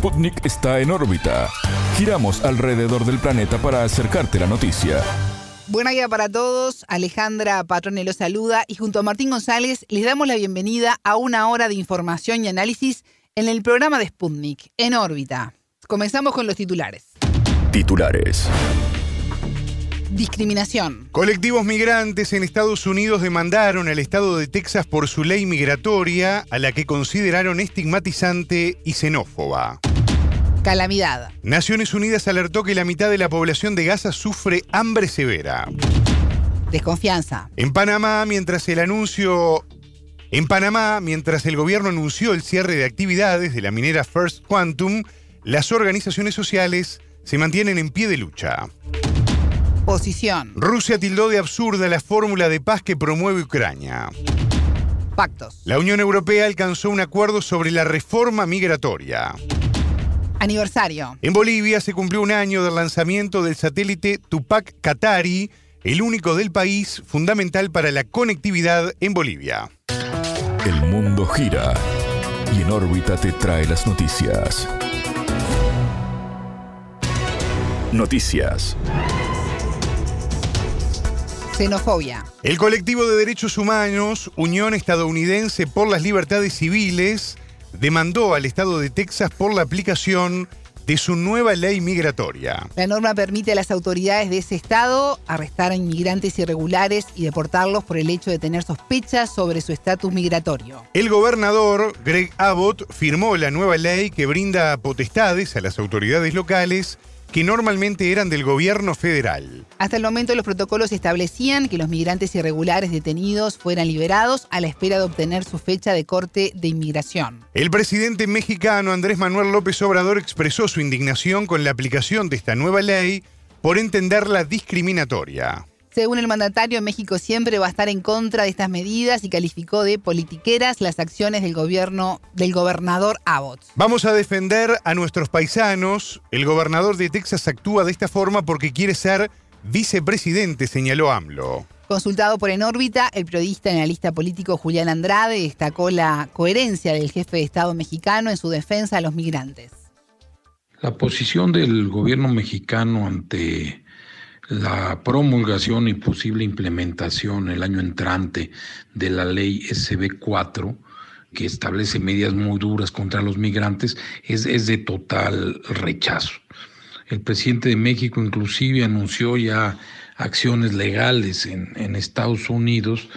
Sputnik está en órbita. Giramos alrededor del planeta para acercarte la noticia. Buena día para todos. Alejandra Patrone los saluda y junto a Martín González les damos la bienvenida a una hora de información y análisis en el programa de Sputnik, en órbita. Comenzamos con los titulares. Titulares. Discriminación. Colectivos migrantes en Estados Unidos demandaron al estado de Texas por su ley migratoria, a la que consideraron estigmatizante y xenófoba. Calamidad. Naciones Unidas alertó que la mitad de la población de Gaza sufre hambre severa. Desconfianza. En Panamá, mientras el anuncio en Panamá, mientras el gobierno anunció el cierre de actividades de la minera First Quantum, las organizaciones sociales se mantienen en pie de lucha. Posición. Rusia tildó de absurda la fórmula de paz que promueve Ucrania. Pactos. La Unión Europea alcanzó un acuerdo sobre la reforma migratoria. Aniversario. En Bolivia se cumplió un año del lanzamiento del satélite Tupac Katari, el único del país fundamental para la conectividad en Bolivia. El mundo gira y en órbita te trae las noticias. Noticias. Xenofobia. El colectivo de derechos humanos, Unión Estadounidense por las Libertades Civiles, demandó al Estado de Texas por la aplicación de su nueva ley migratoria. La norma permite a las autoridades de ese estado arrestar a inmigrantes irregulares y deportarlos por el hecho de tener sospechas sobre su estatus migratorio. El gobernador Greg Abbott firmó la nueva ley que brinda potestades a las autoridades locales que normalmente eran del gobierno federal. Hasta el momento los protocolos establecían que los migrantes irregulares detenidos fueran liberados a la espera de obtener su fecha de corte de inmigración. El presidente mexicano Andrés Manuel López Obrador expresó su indignación con la aplicación de esta nueva ley por entenderla discriminatoria. Según el mandatario, México siempre va a estar en contra de estas medidas y calificó de politiqueras las acciones del gobierno del gobernador Abbott. Vamos a defender a nuestros paisanos. El gobernador de Texas actúa de esta forma porque quiere ser vicepresidente, señaló AMLO. Consultado por En órbita, el periodista y analista político Julián Andrade destacó la coherencia del jefe de Estado mexicano en su defensa a los migrantes. La posición del gobierno mexicano ante la promulgación y posible implementación el año entrante de la ley SB4, que establece medidas muy duras contra los migrantes, es, es de total rechazo. El presidente de México inclusive anunció ya acciones legales en, en Estados Unidos,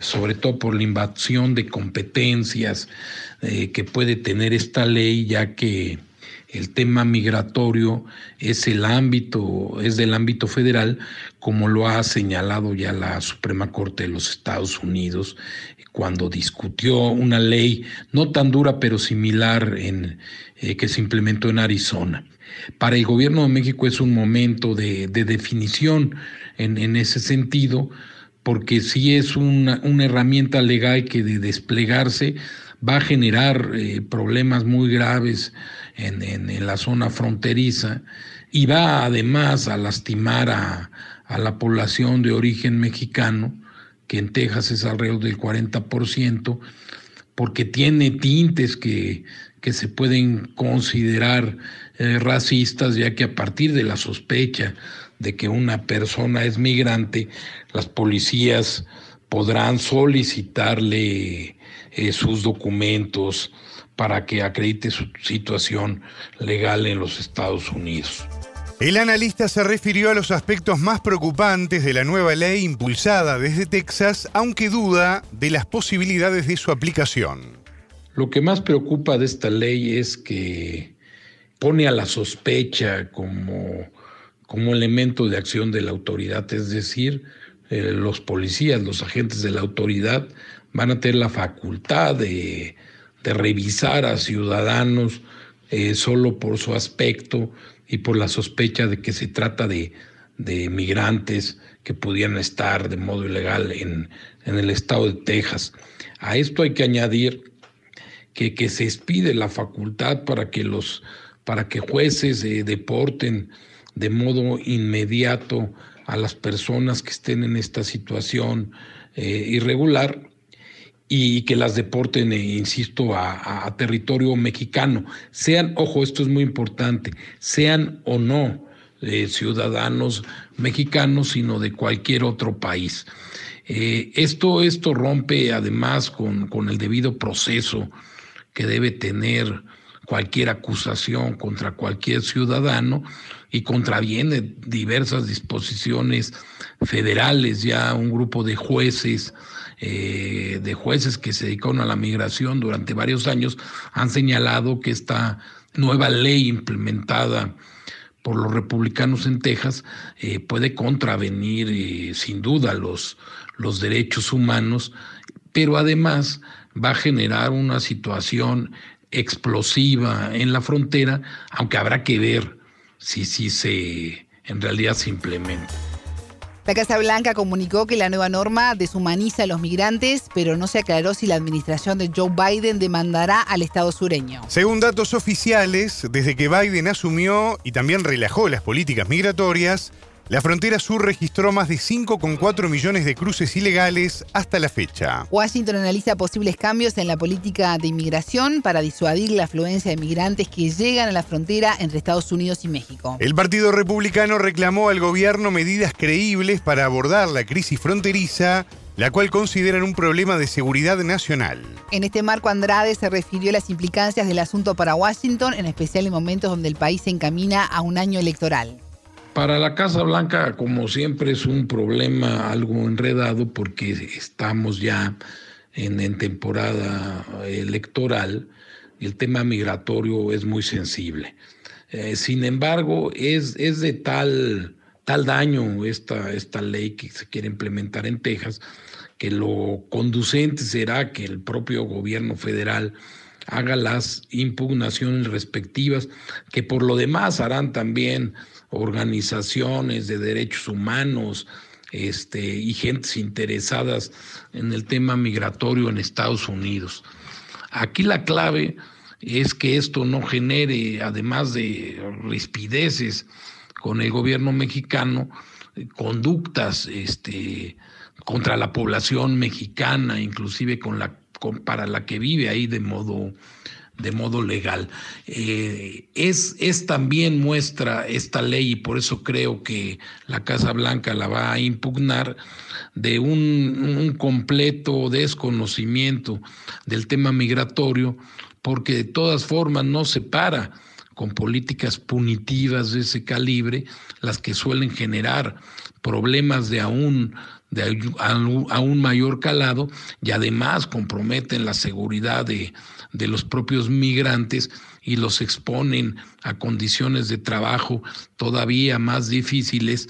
sobre todo por la invasión de competencias eh, que puede tener esta ley, ya que el tema migratorio es el ámbito, es del ámbito federal, como lo ha señalado ya la Suprema Corte de los Estados Unidos cuando discutió una ley no tan dura pero similar en, eh, que se implementó en Arizona. Para el gobierno de México es un momento de, de definición en, en, ese sentido, porque si es una, una herramienta legal que de desplegarse va a generar eh, problemas muy graves en, en, la zona fronteriza y va además a lastimar a, a, la población de origen mexicano, que en Texas es alrededor del 40%, porque tiene tintes que, que se pueden considerar eh, racistas, ya que a partir de la sospecha de que una persona es migrante, las policías podrán solicitarle eh, sus documentos para que acredite su situación legal en los Estados Unidos. El analista se refirió a los aspectos más preocupantes de la nueva ley impulsada desde Texas, aunque duda de las posibilidades de su aplicación. Lo que más preocupa de esta ley es que pone a la sospecha como, como elemento de acción de la autoridad, es decir, eh, los policías, los agentes de la autoridad van a tener la facultad de, de revisar a ciudadanos eh, solo por su aspecto y por la sospecha de que se trata de, de migrantes que pudieran estar de modo ilegal en, en, el estado de Texas. A esto hay que añadir que, que se expide la facultad para que, los, para que jueces eh, deporten de modo inmediato a las personas que estén en esta situación eh, irregular y que las deporten, eh, insisto, a, territorio mexicano. Sean, ojo, esto es muy importante, sean o no eh, ciudadanos mexicanos, sino de cualquier otro país. Esto, esto rompe además con, con el debido proceso que debe tener cualquier acusación contra cualquier ciudadano y contraviene diversas disposiciones federales, ya un grupo de jueces eh, de jueces que se dedicaron a la migración durante varios años han señalado que esta nueva ley implementada por los republicanos en Texas eh, puede contravenir eh, sin duda los, los derechos humanos, pero además va a generar una situación explosiva en la frontera, aunque habrá que ver si, si se en realidad se implementa. La Casa Blanca comunicó que la nueva norma deshumaniza a los migrantes, pero no se aclaró si la administración de Joe Biden demandará al Estado sureño. Según datos oficiales, desde que Biden asumió y también relajó las políticas migratorias, la frontera sur registró más de 5,4 millones de cruces ilegales hasta la fecha. Washington analiza posibles cambios en la política de inmigración para disuadir la afluencia de migrantes que llegan a la frontera entre Estados Unidos y México. El Partido Republicano reclamó al gobierno medidas creíbles para abordar la crisis fronteriza la cual consideran un problema de seguridad nacional. En este marco, Andrade se refirió a las implicancias del asunto para Washington, en especial en momentos donde el país se encamina a un año electoral. Para la Casa Blanca, como siempre, es un problema algo enredado porque estamos ya en, temporada electoral y el tema migratorio es muy sensible. Eh, sin embargo, es, es de tal, tal daño esta, esta ley que se quiere implementar en Texas que lo conducente será que el propio gobierno federal haga las impugnaciones respectivas, que por lo demás harán también organizaciones de derechos humanos este, y gentes interesadas en el tema migratorio en Estados Unidos. Aquí la clave es que esto no genere, además de rispideces con el gobierno mexicano, conductas este, contra la población mexicana, inclusive con la, para la que vive ahí de modo de modo legal. Eh, es, es también muestra esta ley, y por eso creo que la Casa Blanca la va a impugnar, de un, un completo desconocimiento del tema migratorio, porque de todas formas no se para con políticas punitivas de ese calibre, las que suelen generar problemas de aún de aún mayor calado y además comprometen la seguridad de, de los propios migrantes y los exponen a condiciones de trabajo todavía más difíciles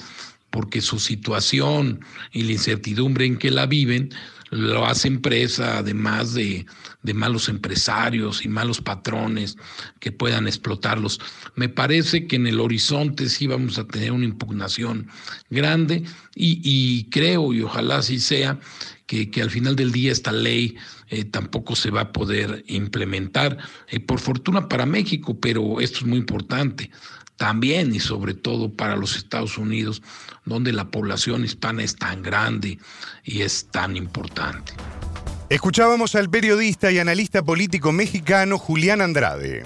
porque su situación y la incertidumbre en que la viven lo hacen presa además de, de, malos empresarios y malos patrones que puedan explotarlos. Me parece que en el horizonte sí vamos a tener una impugnación grande y, y creo y ojalá así sea que, al final del día esta ley eh, tampoco se va a poder implementar, eh, por fortuna para México, pero esto es muy importante también y sobre todo para los Estados Unidos, donde la población hispana es tan grande y es tan importante. Escuchábamos al periodista y analista político mexicano Julián Andrade.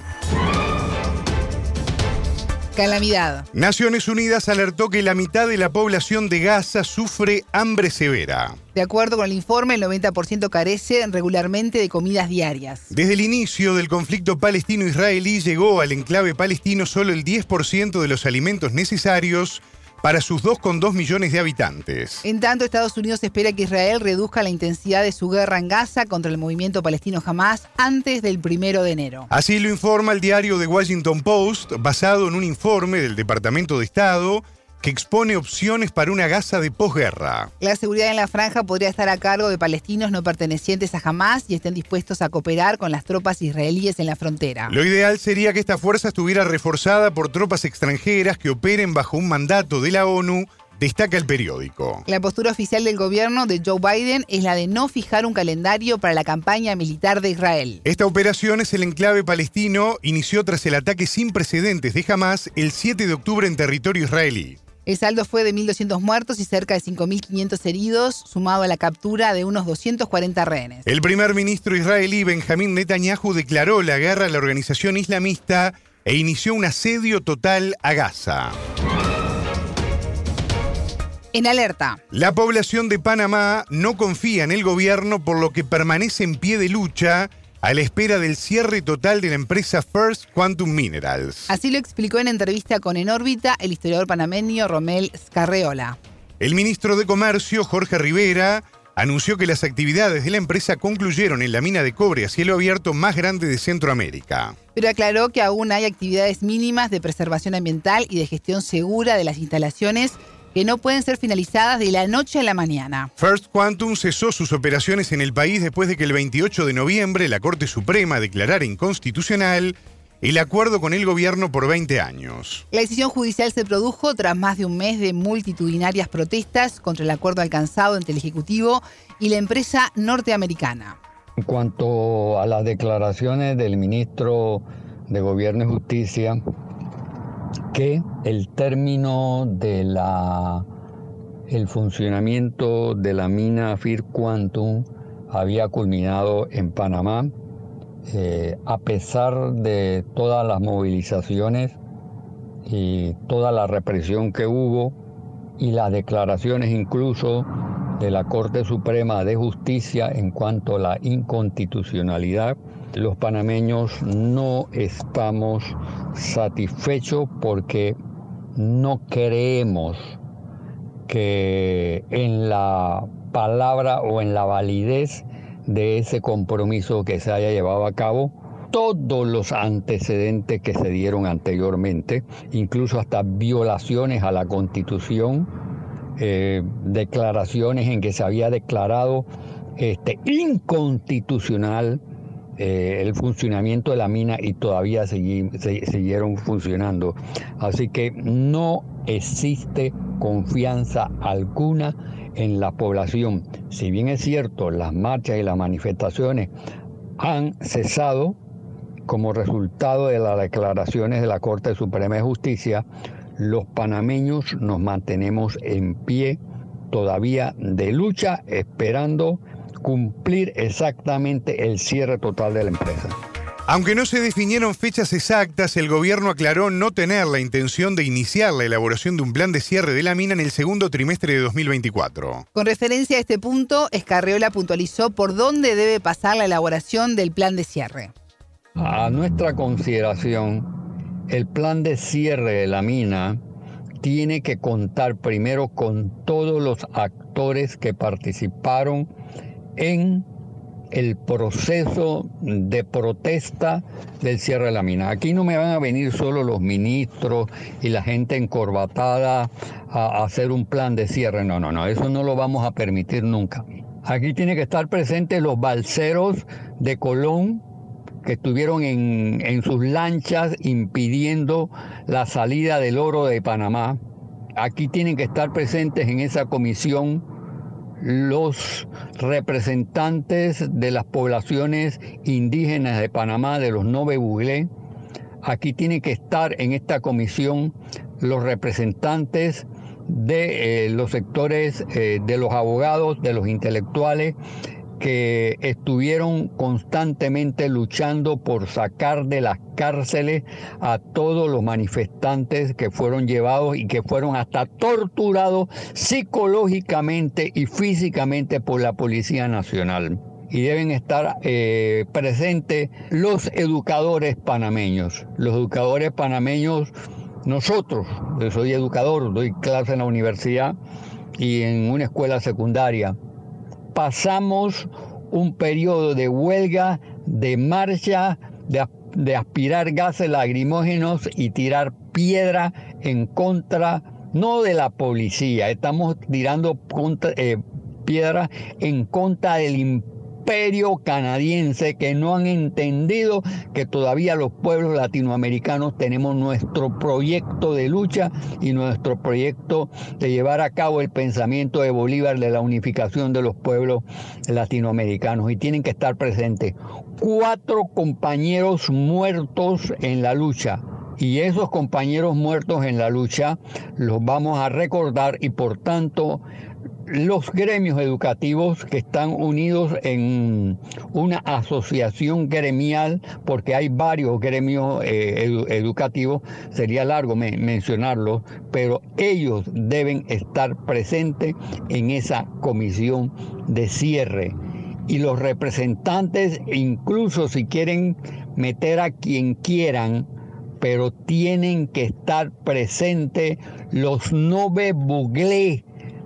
Calamidad. Naciones Unidas alertó que la mitad de la población de Gaza sufre hambre severa. De acuerdo con el informe, el 90% carece regularmente de comidas diarias. Desde el inicio del conflicto palestino-israelí llegó al enclave palestino solo el 10% de los alimentos necesarios para sus 2,2 millones de habitantes. En tanto, Estados Unidos espera que Israel reduzca la intensidad de su guerra en Gaza contra el movimiento palestino Hamas antes del primero de enero. Así lo informa el diario The Washington Post, basado en un informe del Departamento de Estado que expone opciones para una Gaza de posguerra. La seguridad en la franja podría estar a cargo de palestinos no pertenecientes a Hamas y estén dispuestos a cooperar con las tropas israelíes en la frontera. Lo ideal sería que esta fuerza estuviera reforzada por tropas extranjeras que operen bajo un mandato de la ONU destaca el periódico. La postura oficial del gobierno de Joe Biden es la de no fijar un calendario para la campaña militar de Israel. Esta operación es el enclave palestino, inició tras el ataque sin precedentes de Hamas el 7 de octubre en territorio israelí. El saldo fue de 1.200 muertos y cerca de 5.500 heridos, sumado a la captura de unos 240 rehenes. El primer ministro israelí Benjamín Netanyahu declaró la guerra a la organización islamista e inició un asedio total a Gaza. En alerta. La población de Panamá no confía en el gobierno por lo que permanece en pie de lucha a la espera del cierre total de la empresa First Quantum Minerals. Así lo explicó en entrevista con En órbita el historiador panameño Romel Scarreola. El ministro de Comercio, Jorge Rivera, anunció que las actividades de la empresa concluyeron en la mina de cobre a cielo abierto más grande de Centroamérica. Pero aclaró que aún hay actividades mínimas de preservación ambiental y de gestión segura de las instalaciones que no pueden ser finalizadas de la noche a la mañana. First Quantum cesó sus operaciones en el país después de que el 28 de noviembre la Corte Suprema declarara inconstitucional el acuerdo con el gobierno por 20 años. La decisión judicial se produjo tras más de un mes de multitudinarias protestas contra el acuerdo alcanzado entre el Ejecutivo y la empresa norteamericana. En cuanto a las declaraciones del ministro de Gobierno y Justicia, que el término de la el funcionamiento de la mina Fir Quantum había culminado en Panamá eh, a pesar de todas las movilizaciones y toda la represión que hubo y las declaraciones incluso de la Corte Suprema de Justicia en cuanto a la inconstitucionalidad, los panameños no estamos satisfechos porque no creemos que en la palabra o en la validez de ese compromiso que se haya llevado a cabo, todos los antecedentes que se dieron anteriormente, incluso hasta violaciones a la constitución, eh, declaraciones en que se había declarado este, inconstitucional eh, el funcionamiento de la mina y todavía siguieron funcionando. Así que no existe confianza alguna en la población. Si bien es cierto, las marchas y las manifestaciones han cesado como resultado de las declaraciones de la Corte Suprema de Justicia, los panameños nos mantenemos en pie todavía de lucha esperando cumplir exactamente el cierre total de la empresa. Aunque no se definieron fechas exactas, el gobierno aclaró no tener la intención de iniciar la elaboración de un plan de cierre de la mina en el segundo trimestre de 2024. Con referencia a este punto, Escarreola puntualizó por dónde debe pasar la elaboración del plan de cierre. A nuestra consideración, el plan de cierre de la mina tiene que contar primero con todos los actores que participaron en el proceso de protesta del cierre de la mina. Aquí no me van a venir solo los ministros y la gente encorbatada a hacer un plan de cierre. No, no, no, eso no lo vamos a permitir nunca. Aquí tiene que estar presentes los balseros de Colón que estuvieron en, en sus lanchas impidiendo la salida del oro de Panamá. Aquí tienen que estar presentes en esa comisión los representantes de las poblaciones indígenas de Panamá, de los Nove Buglé. Aquí tienen que estar en esta comisión los representantes de eh, los sectores eh, de los abogados, de los intelectuales, que estuvieron constantemente luchando por sacar de las cárceles a todos los manifestantes que fueron llevados y que fueron hasta torturados psicológicamente y físicamente por la Policía Nacional. Y deben estar eh, presentes los educadores panameños. Los educadores panameños, nosotros, yo soy educador, doy clase en la universidad y en una escuela secundaria pasamos un periodo de huelga, de marcha, de, aspirar gases lacrimógenos y tirar piedra en contra, no de la policía, estamos tirando eh, piedra en contra del imperio imperio canadiense que no han entendido que todavía los pueblos latinoamericanos tenemos nuestro proyecto de lucha y nuestro proyecto de llevar a cabo el pensamiento de Bolívar de la unificación de los pueblos latinoamericanos y tienen que estar presentes. Cuatro compañeros muertos en la lucha Y esos compañeros muertos en la lucha los vamos a recordar y por tanto los gremios educativos que están unidos en una asociación gremial, porque hay varios gremios eh, educativos, sería largo mencionarlos, pero ellos deben estar presentes en esa comisión de cierre. Y los representantes, incluso si quieren meter a quien quieran, pero tienen que estar presentes los nove buglé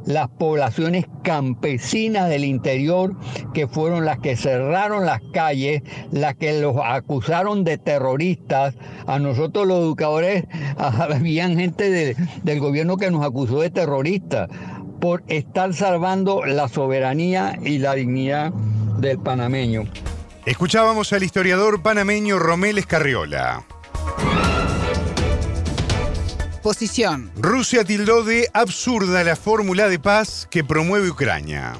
las poblaciones campesinas del interior, que fueron las que cerraron las calles, las que los acusaron de terroristas. A nosotros los educadores, habían gente del gobierno que nos acusó de terroristas por estar salvando la soberanía y la dignidad del panameño. Escuchábamos al historiador panameño Romel Escarriola. Posición. Rusia tildó de absurda la fórmula de paz que promueve Ucrania.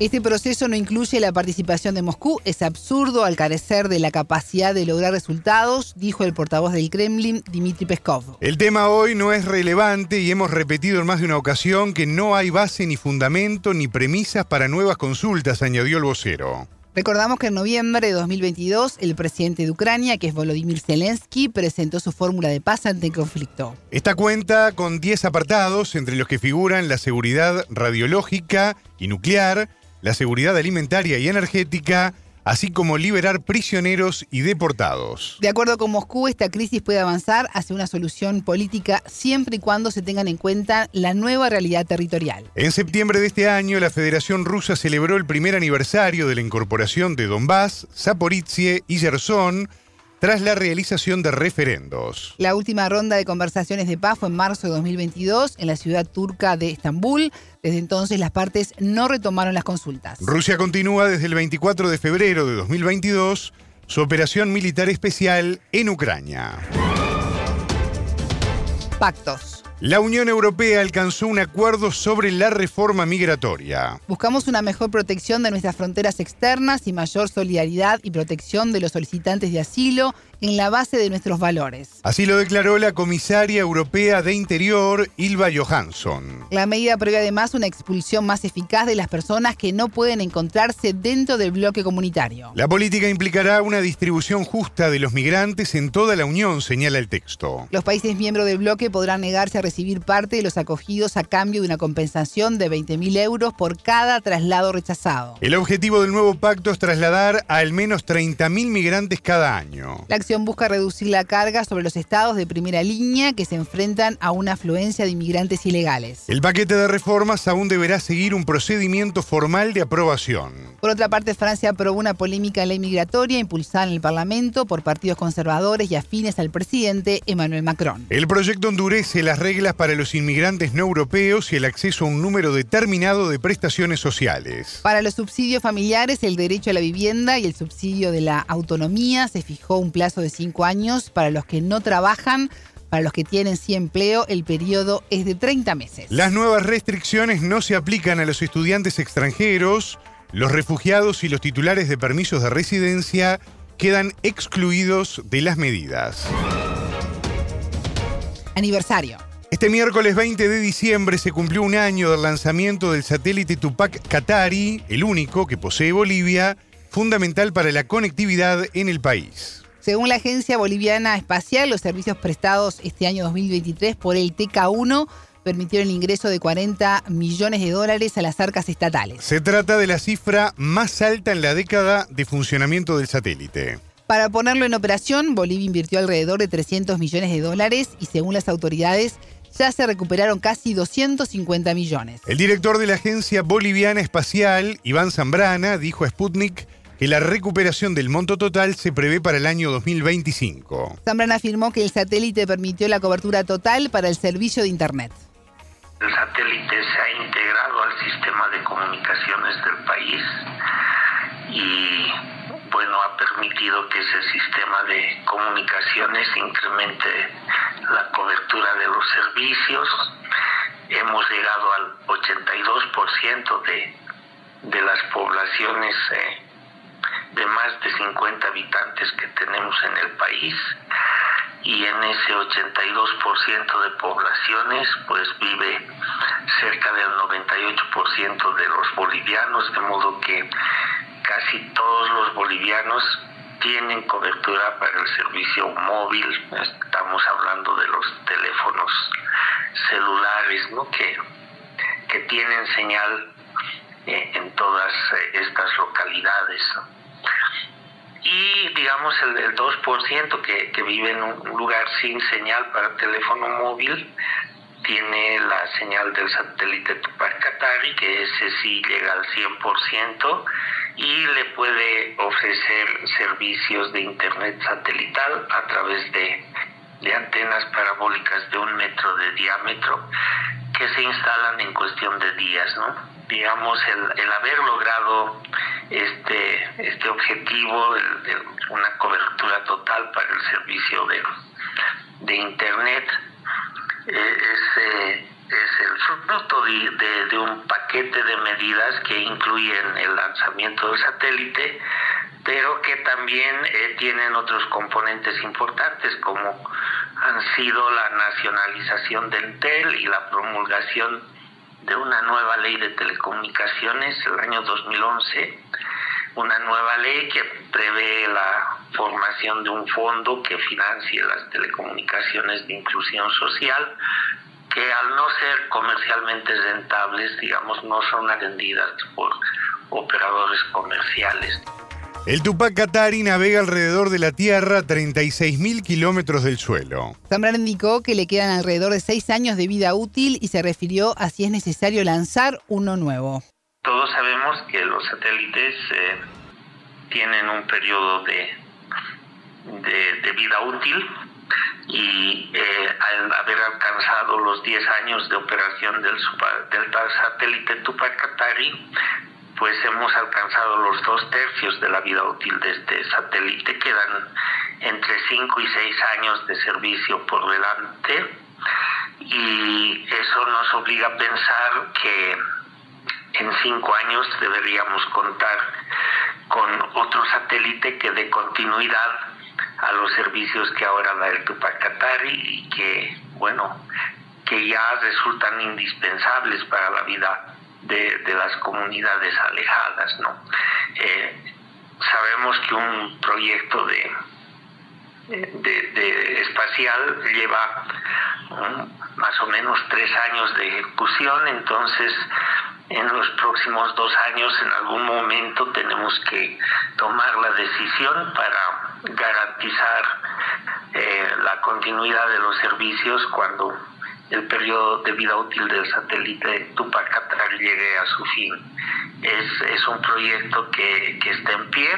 Este proceso no incluye la participación de Moscú. Es absurdo al carecer de la capacidad de lograr resultados, dijo el portavoz del Kremlin, Dmitry Peskov. El tema hoy no es relevante y hemos repetido en más de una ocasión que no hay base ni fundamento ni premisas para nuevas consultas, añadió el vocero. Recordamos que en noviembre de 2022 el presidente de Ucrania, que es Volodymyr Zelensky, presentó su fórmula de paz ante el conflicto. Esta cuenta con 10 apartados, entre los que figuran la seguridad radiológica y nuclear, la seguridad alimentaria y energética, así como liberar prisioneros y deportados. De acuerdo con Moscú, esta crisis puede avanzar hacia una solución política siempre y cuando se tengan en cuenta la nueva realidad territorial. En septiembre de este año, la Federación Rusa celebró el primer aniversario de la incorporación de Donbass, Zaporizhie y Gerson tras la realización de referendos. La última ronda de conversaciones de paz fue en marzo de 2022 en la ciudad turca de Estambul. Desde entonces las partes no retomaron las consultas. Rusia continúa desde el 24 de febrero de 2022 su operación militar especial en Ucrania. Pactos. La Unión Europea alcanzó un acuerdo sobre la reforma migratoria. Buscamos una mejor protección de nuestras fronteras externas y mayor solidaridad y protección de los solicitantes de asilo en la base de nuestros valores. Así lo declaró la comisaria europea de Interior, Ilva Johansson. La medida prevé además una expulsión más eficaz de las personas que no pueden encontrarse dentro del bloque comunitario. La política implicará una distribución justa de los migrantes en toda la Unión, señala el texto. Los países miembros del bloque podrán negarse a recibir parte de los acogidos a cambio de una compensación de 20.000 euros por cada traslado rechazado. El objetivo del nuevo pacto es trasladar a al menos 30.000 migrantes cada año. La acción busca reducir la carga sobre los estados de primera línea que se enfrentan a una afluencia de inmigrantes ilegales. El paquete de reformas aún deberá seguir un procedimiento formal de aprobación. Por otra parte, Francia aprobó una polémica ley migratoria impulsada en el Parlamento por partidos conservadores y afines al presidente Emmanuel Macron. El proyecto endurece las reglas para los inmigrantes no europeos y el acceso a un número determinado de prestaciones sociales. Para los subsidios familiares, el derecho a la vivienda y el subsidio de la autonomía se fijó un plazo de cinco años. Para los que no trabajan, para los que tienen sí empleo, el periodo es de 30 meses. Las nuevas restricciones no se aplican a los estudiantes extranjeros, los refugiados y los titulares de permisos de residencia quedan excluidos de las medidas. Aniversario. Este miércoles 20 de diciembre se cumplió un año del lanzamiento del satélite Tupac Katari, el único que posee Bolivia, fundamental para la conectividad en el país. Según la Agencia Boliviana Espacial, los servicios prestados este año 2023 por el TK1 permitieron el ingreso de 40 millones de dólares a las arcas estatales. Se trata de la cifra más alta en la década de funcionamiento del satélite. Para ponerlo en operación, Bolivia invirtió alrededor de 300 millones de dólares y según las autoridades ya se recuperaron casi 250 millones. El director de la Agencia Boliviana Espacial, Iván Zambrana, dijo a Sputnik que la recuperación del monto total se prevé para el año 2025. Zambrana afirmó que el satélite permitió la cobertura total para el servicio de Internet. El satélite se ha integrado al sistema de comunicaciones del país y bueno, ha permitido que ese sistema de comunicaciones incremente la cobertura de los servicios. Hemos llegado al 82% de, de las poblaciones eh, de más de 50 habitantes que tenemos en el país y en ese 82% de poblaciones pues vive cerca del 98% de los bolivianos, de modo que casi todos los bolivianos tienen cobertura para el servicio móvil, estamos hablando de los teléfonos celulares, ¿no? que, que tienen señal eh, en todas eh, estas localidades. Y digamos el, el 2% que, que vive en un lugar sin señal para teléfono móvil, tiene la señal del satélite Tupac Katari, que ese sí llega al 100%, y le puede ofrecer servicios de internet satelital a través de, de antenas parabólicas de un metro de diámetro que se instalan en cuestión de días, ¿no? Digamos, el, el haber logrado este, este objetivo, de una cobertura total para el servicio de, de Internet, eh, es, eh, es el fruto de, de, un paquete de medidas que incluyen el lanzamiento del satélite, pero que también eh, tienen otros componentes importantes como han sido la nacionalización del Entel y la promulgación de una nueva ley de telecomunicaciones el año 2011, una nueva ley que prevé la formación de un fondo que financie las telecomunicaciones de inclusión social, que al no ser comercialmente rentables, digamos, no son atendidas por operadores comerciales. El Tupac Katari navega alrededor de la Tierra 36.000 kilómetros del suelo. Zambrano indicó que le quedan alrededor de seis años de vida útil y se refirió a si es necesario lanzar uno nuevo. Todos sabemos que los satélites eh, tienen un periodo de, de, de vida útil y eh, al haber alcanzado los 10 años de operación del, super, del satélite Tupac Katari, pues hemos alcanzado los dos tercios de la vida útil de este satélite. Quedan entre 5 y 6 años de servicio por delante y eso nos obliga a pensar que en 5 años deberíamos contar con otro satélite que dé continuidad a los servicios que ahora da el Tupac Katari y que, bueno, que ya resultan indispensables para la vida de, de las comunidades alejadas, ¿no? Eh, sabemos que un proyecto de, de, espacial lleva um, más o menos tres años de ejecución, entonces en los próximos dos años en algún momento tenemos que tomar la decisión para garantizar eh, la continuidad de los servicios cuando el periodo de vida útil del satélite Tupac Katari llegue a su fin. Es, es un proyecto que, que, está en pie,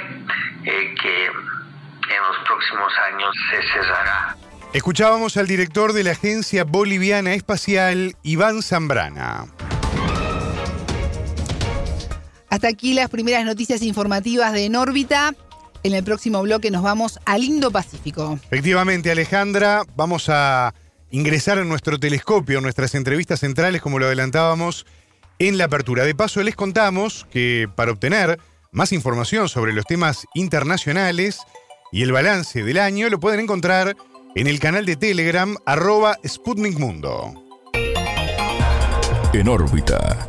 eh, que en los próximos años se cesará. Escuchábamos al director de la Agencia Boliviana Espacial, Iván Zambrana. Hasta aquí las primeras noticias informativas de En órbita. En el próximo bloque nos vamos al Indo-Pacífico. Efectivamente, Alejandra, vamos a ingresar en nuestro telescopio, nuestras entrevistas centrales, como lo adelantábamos en la apertura. De paso, les contamos que para obtener más información sobre los temas internacionales y el balance del año, lo pueden encontrar en el canal de Telegram arroba Sputnik Mundo. En órbita.